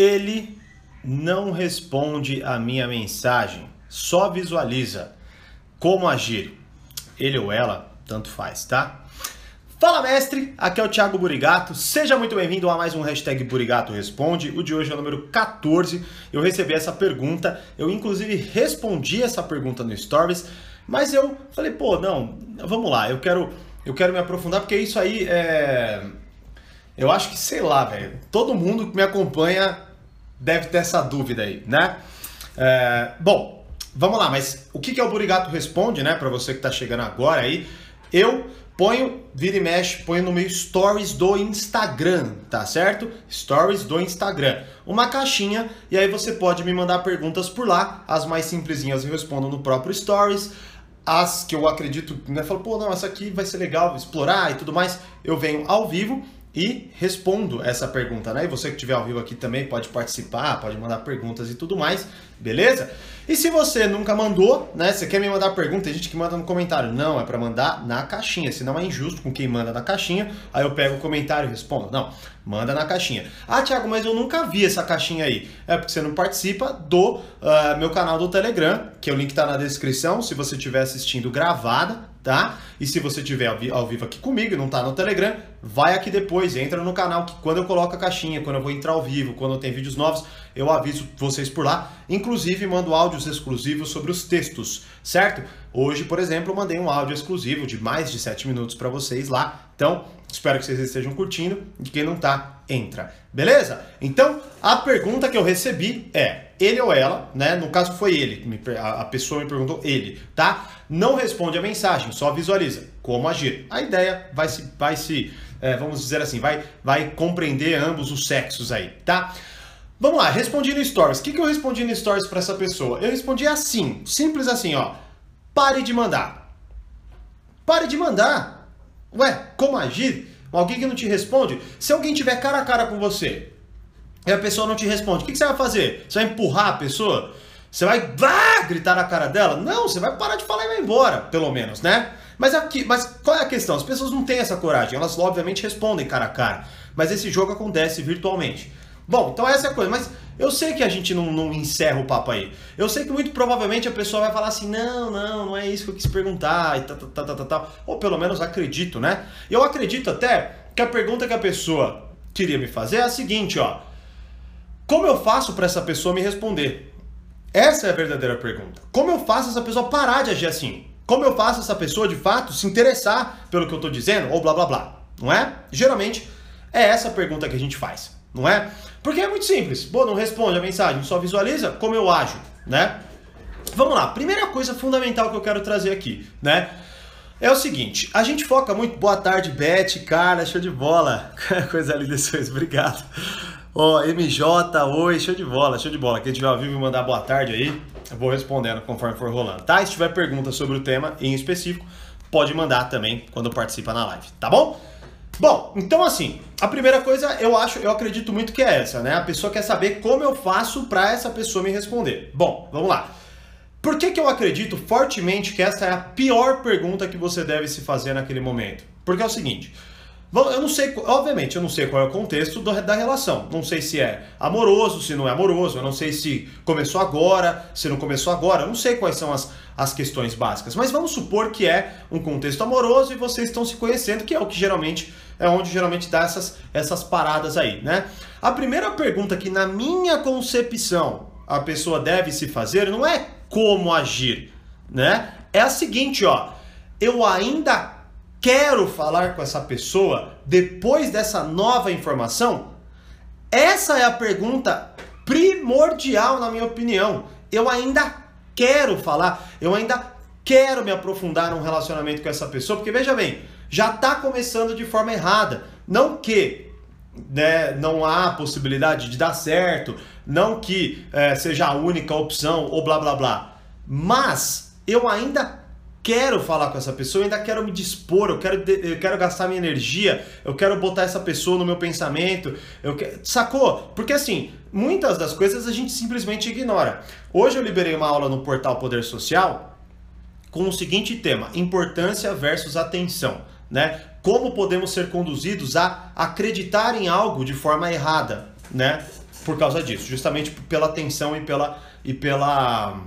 Ele não responde a minha mensagem, só visualiza. Como agir? Ele ou ela, tanto faz, tá? Fala mestre, aqui é o Thiago Burigato, seja muito bem-vindo a mais um hashtag Burigato Responde, o de hoje é o número 14, eu recebi essa pergunta, eu inclusive respondi essa pergunta no Stories, mas eu falei, pô, não, vamos lá, eu quero, eu quero me aprofundar, porque isso aí é... Eu acho que, sei lá, velho, todo mundo que me acompanha deve ter essa dúvida aí, né? É, bom, vamos lá, mas o que, que é o Burigato Responde, né? Para você que tá chegando agora aí, eu ponho, vira e mexe, ponho no meu stories do Instagram, tá certo? Stories do Instagram. Uma caixinha e aí você pode me mandar perguntas por lá. As mais simplesinhas eu respondo no próprio stories. As que eu acredito, né? Falo, pô, não, essa aqui vai ser legal explorar e tudo mais, eu venho ao vivo e respondo essa pergunta, né? E você que estiver ao vivo aqui também pode participar, pode mandar perguntas e tudo mais, beleza? E se você nunca mandou, né? Você quer me mandar pergunta, tem gente que manda no comentário. Não, é para mandar na caixinha, senão é injusto com quem manda na caixinha. Aí eu pego o comentário e respondo. Não, manda na caixinha. Ah, Thiago, mas eu nunca vi essa caixinha aí. É porque você não participa do uh, meu canal do Telegram, que o link tá na descrição. Se você estiver assistindo gravada, tá? E se você tiver ao vivo aqui comigo e não tá no Telegram, vai aqui depois, entra no canal que quando eu coloco a caixinha, quando eu vou entrar ao vivo, quando tem vídeos novos, eu aviso vocês por lá. Inclusive mando áudios exclusivos sobre os textos, certo? Hoje, por exemplo, eu mandei um áudio exclusivo de mais de 7 minutos para vocês lá. Então, espero que vocês estejam curtindo e quem não tá, entra. Beleza? Então, a pergunta que eu recebi é: ele ou ela, né? No caso foi ele, a pessoa me perguntou ele, tá? Não responde a mensagem, só visualiza como agir. A ideia vai se, vai se é, vamos dizer assim, vai, vai compreender ambos os sexos aí, tá? Vamos lá, respondi no Stories. O que, que eu respondi no Stories para essa pessoa? Eu respondi assim, simples assim, ó. Pare de mandar. Pare de mandar. Ué, como agir? Alguém que não te responde? Se alguém tiver cara a cara com você e a pessoa não te responde, o que, que você vai fazer? Você vai empurrar a pessoa? Você vai gritar na cara dela? Não, você vai parar de falar e vai embora, pelo menos, né? Mas aqui, mas qual é a questão? As pessoas não têm essa coragem, elas obviamente respondem cara a cara, mas esse jogo acontece virtualmente. Bom, então essa é a coisa, mas eu sei que a gente não, não encerra o papo aí. Eu sei que muito provavelmente a pessoa vai falar assim: não, não, não é isso que eu quis perguntar, e tal, tal, tal, tal, tal. Ou pelo menos acredito, né? Eu acredito até que a pergunta que a pessoa queria me fazer é a seguinte, ó. Como eu faço para essa pessoa me responder? Essa é a verdadeira pergunta. Como eu faço essa pessoa parar de agir assim? Como eu faço essa pessoa de fato se interessar pelo que eu estou dizendo ou blá blá blá? Não é? Geralmente é essa pergunta que a gente faz, não é? Porque é muito simples. Pô, não responde a mensagem, só visualiza como eu ajo, né? Vamos lá. Primeira coisa fundamental que eu quero trazer aqui, né? É o seguinte, a gente foca muito. Boa tarde, Beth, cara, show de bola. Coisa linda, obrigado. Ó, oh, MJ, oi, show de bola, show de bola. Quem tiver ao vivo mandar boa tarde aí, eu vou respondendo conforme for rolando, tá? Se tiver pergunta sobre o tema em específico, pode mandar também quando participa na live, tá bom? Bom, então assim, a primeira coisa eu acho, eu acredito muito que é essa, né? A pessoa quer saber como eu faço para essa pessoa me responder. Bom, vamos lá. Por que, que eu acredito fortemente que essa é a pior pergunta que você deve se fazer naquele momento? Porque é o seguinte, eu não sei, obviamente, eu não sei qual é o contexto da relação. Não sei se é amoroso, se não é amoroso. Eu não sei se começou agora, se não começou agora. Eu não sei quais são as, as questões básicas. Mas vamos supor que é um contexto amoroso e vocês estão se conhecendo, que é o que geralmente é onde geralmente dá essas, essas paradas aí, né? A primeira pergunta que, na minha concepção, a pessoa deve se fazer não é como agir, né? É a seguinte, ó. Eu ainda quero falar com essa pessoa depois dessa nova informação? Essa é a pergunta primordial, na minha opinião. Eu ainda quero falar, eu ainda quero me aprofundar num relacionamento com essa pessoa, porque veja bem, já está começando de forma errada. Não que né, não há possibilidade de dar certo, não que é, seja a única opção ou blá blá blá, mas eu ainda quero falar com essa pessoa, eu ainda quero me dispor, eu quero, eu quero gastar minha energia, eu quero botar essa pessoa no meu pensamento, eu sacou? Porque assim, muitas das coisas a gente simplesmente ignora. Hoje eu liberei uma aula no portal Poder Social com o seguinte tema: importância versus atenção, né? Como podemos ser conduzidos a acreditar em algo de forma errada, né? por causa disso, justamente pela atenção e pela, e pela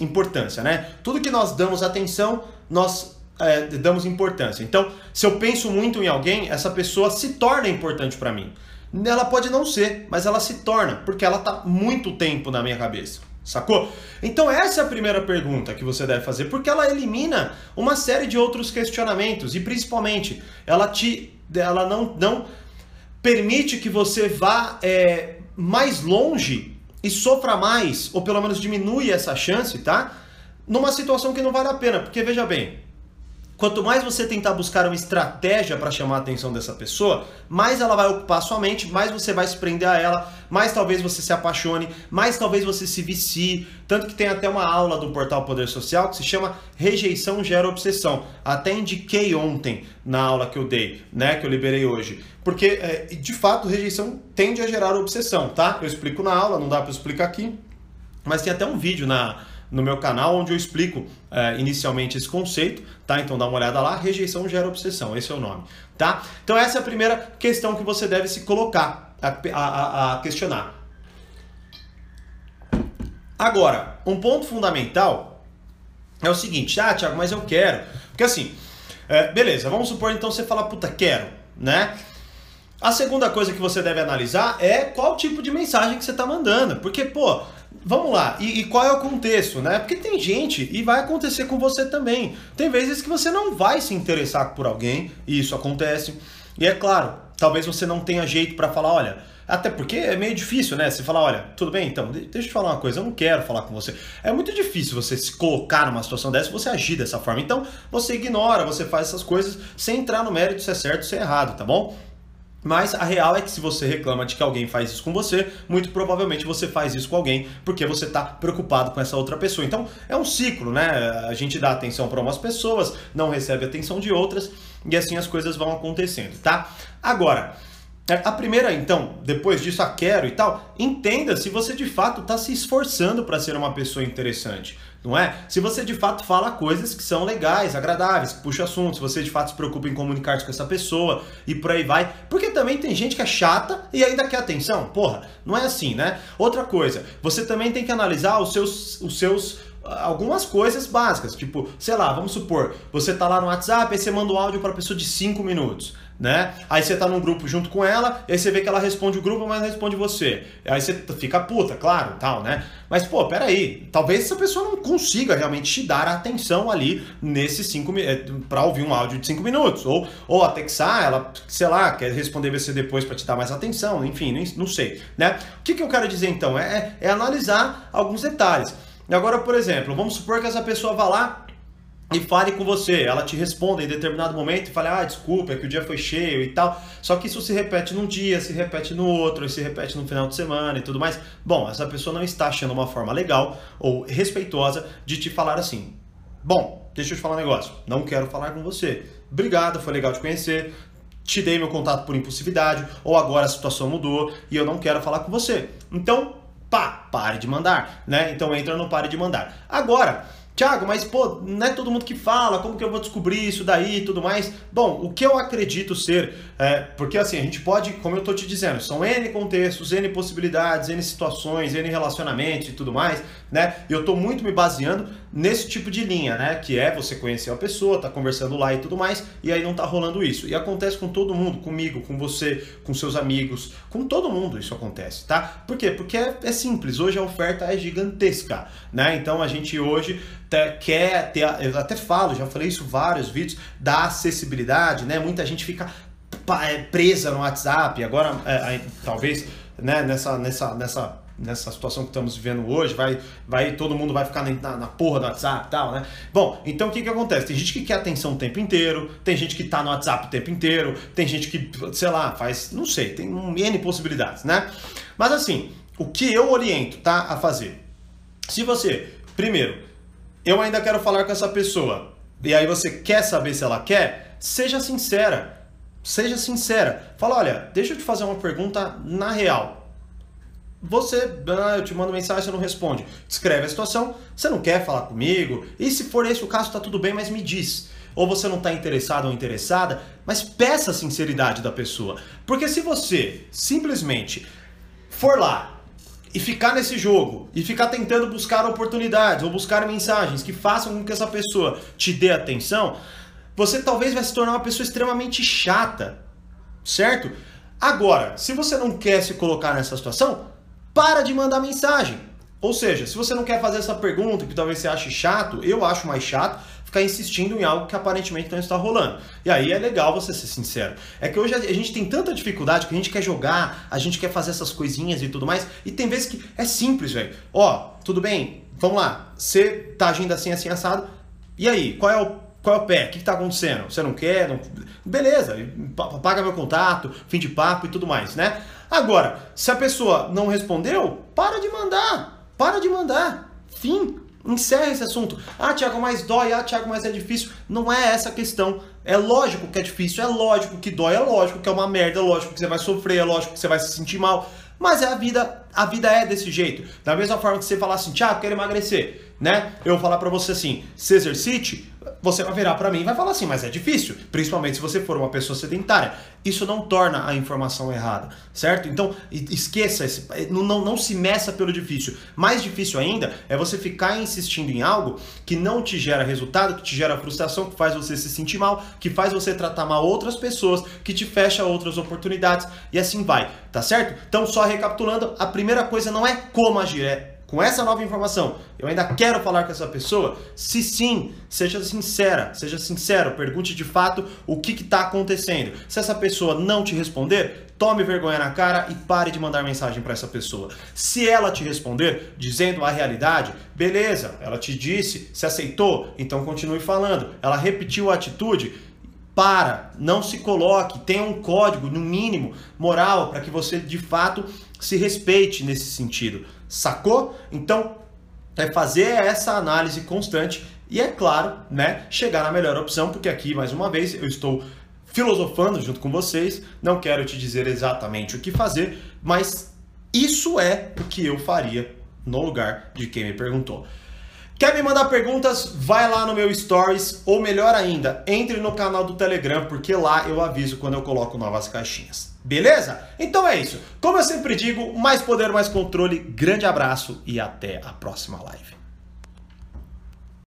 importância, né? Tudo que nós damos atenção, nós é, damos importância. Então, se eu penso muito em alguém, essa pessoa se torna importante para mim. Ela pode não ser, mas ela se torna, porque ela está muito tempo na minha cabeça. Sacou? Então essa é a primeira pergunta que você deve fazer, porque ela elimina uma série de outros questionamentos e principalmente ela te, ela não, não permite que você vá é, mais longe e sofra mais, ou pelo menos diminui essa chance, tá? Numa situação que não vale a pena, porque veja bem, Quanto mais você tentar buscar uma estratégia para chamar a atenção dessa pessoa, mais ela vai ocupar sua mente, mais você vai se prender a ela, mais talvez você se apaixone, mais talvez você se vicie. Tanto que tem até uma aula do portal Poder Social que se chama Rejeição Gera Obsessão. Até indiquei ontem na aula que eu dei, né, que eu liberei hoje. Porque, é, de fato, rejeição tende a gerar obsessão, tá? Eu explico na aula, não dá para explicar aqui, mas tem até um vídeo na no meu canal, onde eu explico é, inicialmente esse conceito, tá? Então dá uma olhada lá, rejeição gera obsessão, esse é o nome, tá? Então essa é a primeira questão que você deve se colocar, a, a, a questionar. Agora, um ponto fundamental é o seguinte, ah, Thiago, mas eu quero. Porque assim, é, beleza, vamos supor então você fala, puta, quero, né? A segunda coisa que você deve analisar é qual tipo de mensagem que você está mandando. Porque, pô, Vamos lá, e, e, qual é o contexto, né? Porque tem gente, e vai acontecer com você também. Tem vezes que você não vai se interessar por alguém, e isso acontece. E é claro, talvez você não tenha jeito para falar, olha, até porque é meio difícil, né? Você falar, olha, tudo bem, então, deixa eu te falar uma coisa, eu não quero falar com você. É muito difícil você se colocar numa situação dessa, você agir dessa forma. Então, você ignora, você faz essas coisas sem entrar no mérito se é certo ou se é errado, tá bom? Mas a real é que se você reclama de que alguém faz isso com você, muito provavelmente você faz isso com alguém porque você está preocupado com essa outra pessoa. Então é um ciclo, né? A gente dá atenção para umas pessoas, não recebe atenção de outras e assim as coisas vão acontecendo, tá? Agora, é, a primeira, então, depois disso, a quero e tal, entenda se você de fato está se esforçando para ser uma pessoa interessante não é? Se você de fato fala coisas que são legais, agradáveis, que puxa assunto, se você de fato se preocupa em comunicar-se com essa pessoa e por aí vai. Porque também tem gente que é chata e ainda quer atenção. Porra, não é assim, né? Outra coisa, você também tem que analisar os seus, os seus ah, algumas coisas básicas, tipo, sei lá, vamos supor, você tá lá no WhatsApp, aí você manda um áudio para pessoa de 5 minutos né? Aí você tá num grupo junto com ela, e aí você vê que ela responde o grupo, mas responde você. Aí você fica puta, claro, tal, né? Mas, pô, peraí, talvez essa pessoa não consiga realmente te dar atenção ali nesses cinco eh, para ouvir um áudio de cinco minutos. Ou, ou Texar, ela, sei lá, quer responder você depois para te dar mais atenção, enfim, não sei, né? O que, que eu quero dizer então? É, é, é analisar alguns detalhes. Agora, por exemplo, vamos supor que essa pessoa vá lá e fale com você. Ela te responde em determinado momento e fala: Ah, desculpa, é que o dia foi cheio e tal. Só que isso se repete num dia, se repete no outro, se repete no final de semana e tudo mais. Bom, essa pessoa não está achando uma forma legal ou respeitosa de te falar assim: Bom, deixa eu te falar um negócio. Não quero falar com você. Obrigado, foi legal te conhecer. Te dei meu contato por impulsividade, ou agora a situação mudou e eu não quero falar com você. Então, pá, pare de mandar, né? Então entra no pare de mandar. Agora, Tiago, mas pô, não é todo mundo que fala, como que eu vou descobrir isso daí e tudo mais? Bom, o que eu acredito ser, é, porque assim, a gente pode, como eu tô te dizendo, são N contextos, N possibilidades, N situações, N relacionamentos e tudo mais, né? Eu tô muito me baseando nesse tipo de linha, né? Que é você conhecer a pessoa, tá conversando lá e tudo mais, e aí não tá rolando isso. E acontece com todo mundo, comigo, com você, com seus amigos, com todo mundo isso acontece, tá? Por quê? Porque é, é simples, hoje a oferta é gigantesca, né? Então a gente hoje quer ter, eu até falo, já falei isso em vários vídeos, da acessibilidade, né? Muita gente fica é, presa no WhatsApp, agora é, talvez né, nessa, nessa, nessa, nessa situação que estamos vivendo hoje, vai, vai todo mundo vai ficar na, na porra do WhatsApp e tal, né? Bom, então o que que acontece? Tem gente que quer atenção o tempo inteiro, tem gente que tá no WhatsApp o tempo inteiro, tem gente que, sei lá, faz, não sei, tem um N possibilidades, né? Mas assim, o que eu oriento, tá, a fazer? Se você, primeiro, eu ainda quero falar com essa pessoa. E aí você quer saber se ela quer? Seja sincera. Seja sincera. Fala, olha, deixa eu te fazer uma pergunta na real. Você, ah, eu te mando mensagem, você não responde. Descreve a situação, você não quer falar comigo. E se for esse o caso, tá tudo bem, mas me diz. Ou você não está interessado ou interessada, mas peça a sinceridade da pessoa. Porque se você simplesmente for lá e ficar nesse jogo e ficar tentando buscar oportunidades ou buscar mensagens que façam com que essa pessoa te dê atenção, você talvez vai se tornar uma pessoa extremamente chata, certo? Agora, se você não quer se colocar nessa situação, para de mandar mensagem. Ou seja, se você não quer fazer essa pergunta, que talvez você ache chato, eu acho mais chato ficar insistindo em algo que aparentemente não está rolando. E aí é legal você ser sincero. É que hoje a gente tem tanta dificuldade que a gente quer jogar, a gente quer fazer essas coisinhas e tudo mais, e tem vezes que é simples, velho. Ó, tudo bem, vamos lá, você tá agindo assim, assim, assado, e aí, qual é o qual é o pé? O que está acontecendo? Você não quer? Não... Beleza, paga meu contato, fim de papo e tudo mais, né? Agora, se a pessoa não respondeu, para de mandar. Para de mandar. Fim. Encerra esse assunto. Ah, Tiago, mais dói. Ah, Tiago, mais é difícil. Não é essa a questão. É lógico que é difícil, é lógico que dói, é lógico que é uma merda, é lógico que você vai sofrer, é lógico que você vai se sentir mal. Mas é a vida, a vida é desse jeito. Da mesma forma que você falar assim, Tiago, quero emagrecer, né? Eu vou falar para você assim, se exercite, você vai virar para mim e vai falar assim, mas é difícil, principalmente se você for uma pessoa sedentária. Isso não torna a informação errada, certo? Então, esqueça, esse, não, não, não se meça pelo difícil. Mais difícil ainda é você ficar insistindo em algo que não te gera resultado, que te gera frustração, que faz você se sentir mal, que faz você tratar mal outras pessoas, que te fecha outras oportunidades e assim vai, tá certo? Então, só recapitulando, a primeira coisa não é como agir, é com essa nova informação, eu ainda quero falar com essa pessoa? Se sim, seja sincera, seja sincero, pergunte de fato o que está acontecendo. Se essa pessoa não te responder, tome vergonha na cara e pare de mandar mensagem para essa pessoa. Se ela te responder dizendo a realidade, beleza, ela te disse, se aceitou, então continue falando. Ela repetiu a atitude, para, não se coloque, tenha um código, no mínimo, moral, para que você de fato se respeite nesse sentido. Sacou? Então, é fazer essa análise constante e, é claro, né, chegar na melhor opção, porque aqui, mais uma vez, eu estou filosofando junto com vocês, não quero te dizer exatamente o que fazer, mas isso é o que eu faria no lugar de quem me perguntou. Quer me mandar perguntas? Vai lá no meu Stories, ou melhor ainda, entre no canal do Telegram, porque lá eu aviso quando eu coloco novas caixinhas. Beleza? Então é isso. Como eu sempre digo, mais poder, mais controle. Grande abraço e até a próxima live.